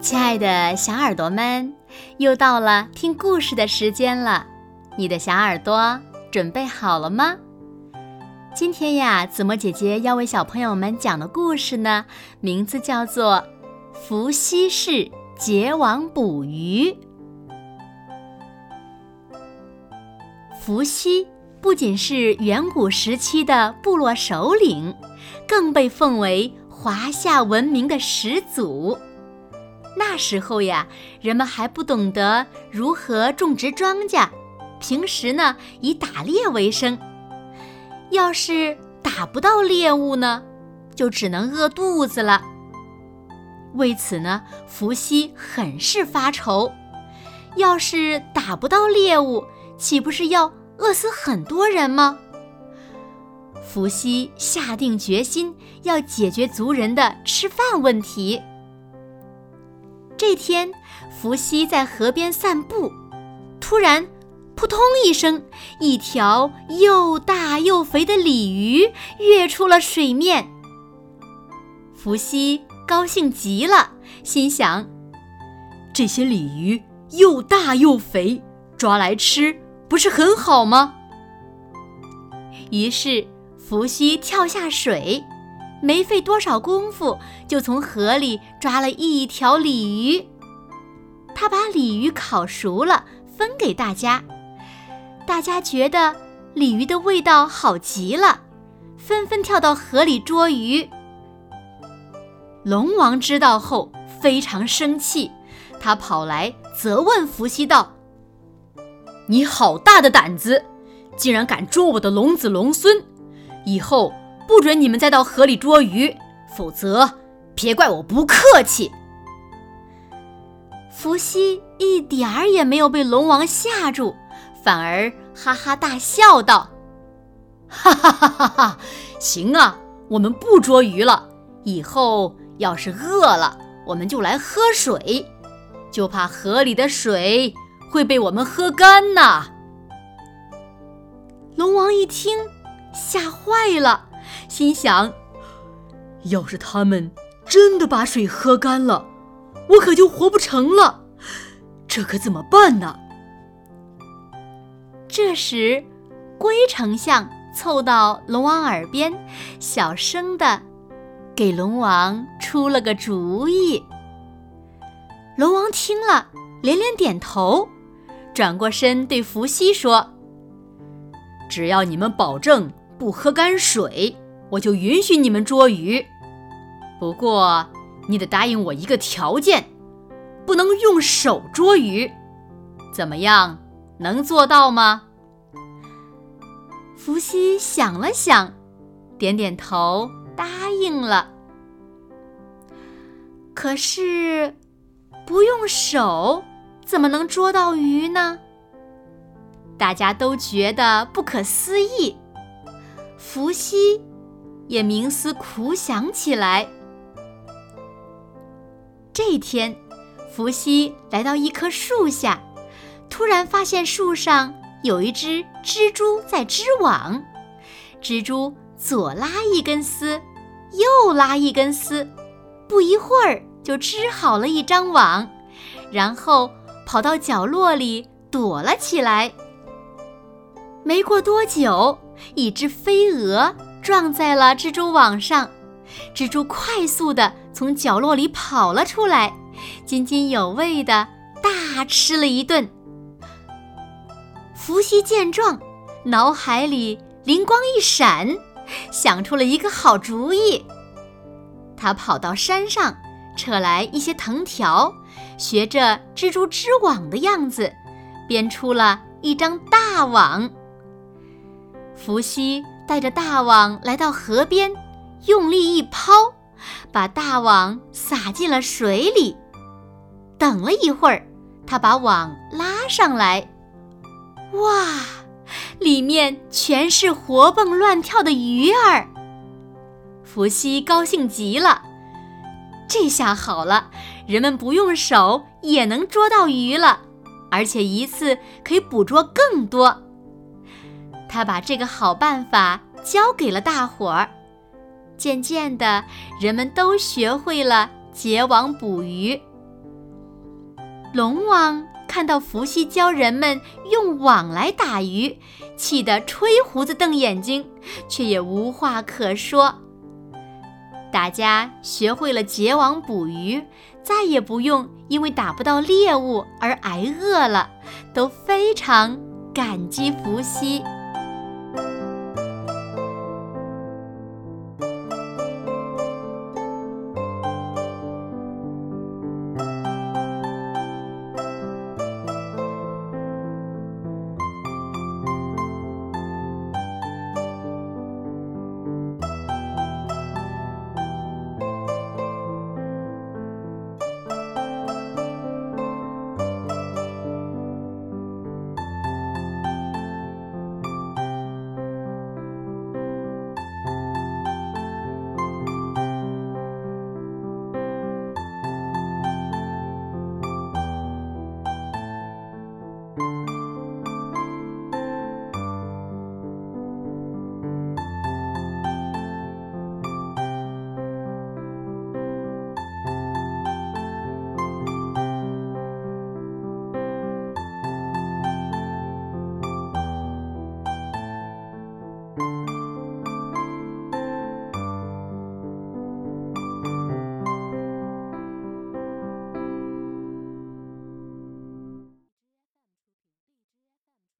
亲爱的小耳朵们，又到了听故事的时间了，你的小耳朵准备好了吗？今天呀，子墨姐姐要为小朋友们讲的故事呢，名字叫做《伏羲氏结网捕鱼》。伏羲不仅是远古时期的部落首领，更被奉为华夏文明的始祖。那时候呀，人们还不懂得如何种植庄稼，平时呢以打猎为生。要是打不到猎物呢，就只能饿肚子了。为此呢，伏羲很是发愁。要是打不到猎物，岂不是要饿死很多人吗？伏羲下定决心要解决族人的吃饭问题。这天，伏羲在河边散步，突然，扑通一声，一条又大又肥的鲤鱼跃出了水面。伏羲高兴极了，心想：这些鲤鱼又大又肥，抓来吃不是很好吗？于是，伏羲跳下水。没费多少功夫，就从河里抓了一条鲤鱼。他把鲤鱼烤熟了，分给大家。大家觉得鲤鱼的味道好极了，纷纷跳到河里捉鱼。龙王知道后非常生气，他跑来责问伏羲道：“你好大的胆子，竟然敢捉我的龙子龙孙！以后……”不准你们再到河里捉鱼，否则别怪我不客气。伏羲一点儿也没有被龙王吓住，反而哈哈大笑道：“哈哈哈哈哈！行啊，我们不捉鱼了。以后要是饿了，我们就来喝水，就怕河里的水会被我们喝干呐。”龙王一听，吓坏了。心想：要是他们真的把水喝干了，我可就活不成了。这可怎么办呢？这时，龟丞相凑到龙王耳边，小声的给龙王出了个主意。龙王听了，连连点头，转过身对伏羲说：“只要你们保证不喝干水。”我就允许你们捉鱼，不过你得答应我一个条件，不能用手捉鱼，怎么样？能做到吗？伏羲想了想，点点头，答应了。可是，不用手怎么能捉到鱼呢？大家都觉得不可思议。伏羲。也冥思苦想起来。这天，伏羲来到一棵树下，突然发现树上有一只蜘蛛在织网。蜘蛛左拉一根丝，右拉一根丝，不一会儿就织好了一张网，然后跑到角落里躲了起来。没过多久，一只飞蛾。撞在了蜘蛛网上，蜘蛛快速地从角落里跑了出来，津津有味地大吃了一顿。伏羲见状，脑海里灵光一闪，想出了一个好主意。他跑到山上，扯来一些藤条，学着蜘蛛织网的样子，编出了一张大网。伏羲。带着大网来到河边，用力一抛，把大网撒进了水里。等了一会儿，他把网拉上来，哇，里面全是活蹦乱跳的鱼儿。伏羲高兴极了，这下好了，人们不用手也能捉到鱼了，而且一次可以捕捉更多。他把这个好办法教给了大伙儿，渐渐的，人们都学会了结网捕鱼。龙王看到伏羲教人们用网来打鱼，气得吹胡子瞪眼睛，却也无话可说。大家学会了结网捕鱼，再也不用因为打不到猎物而挨饿了，都非常感激伏羲。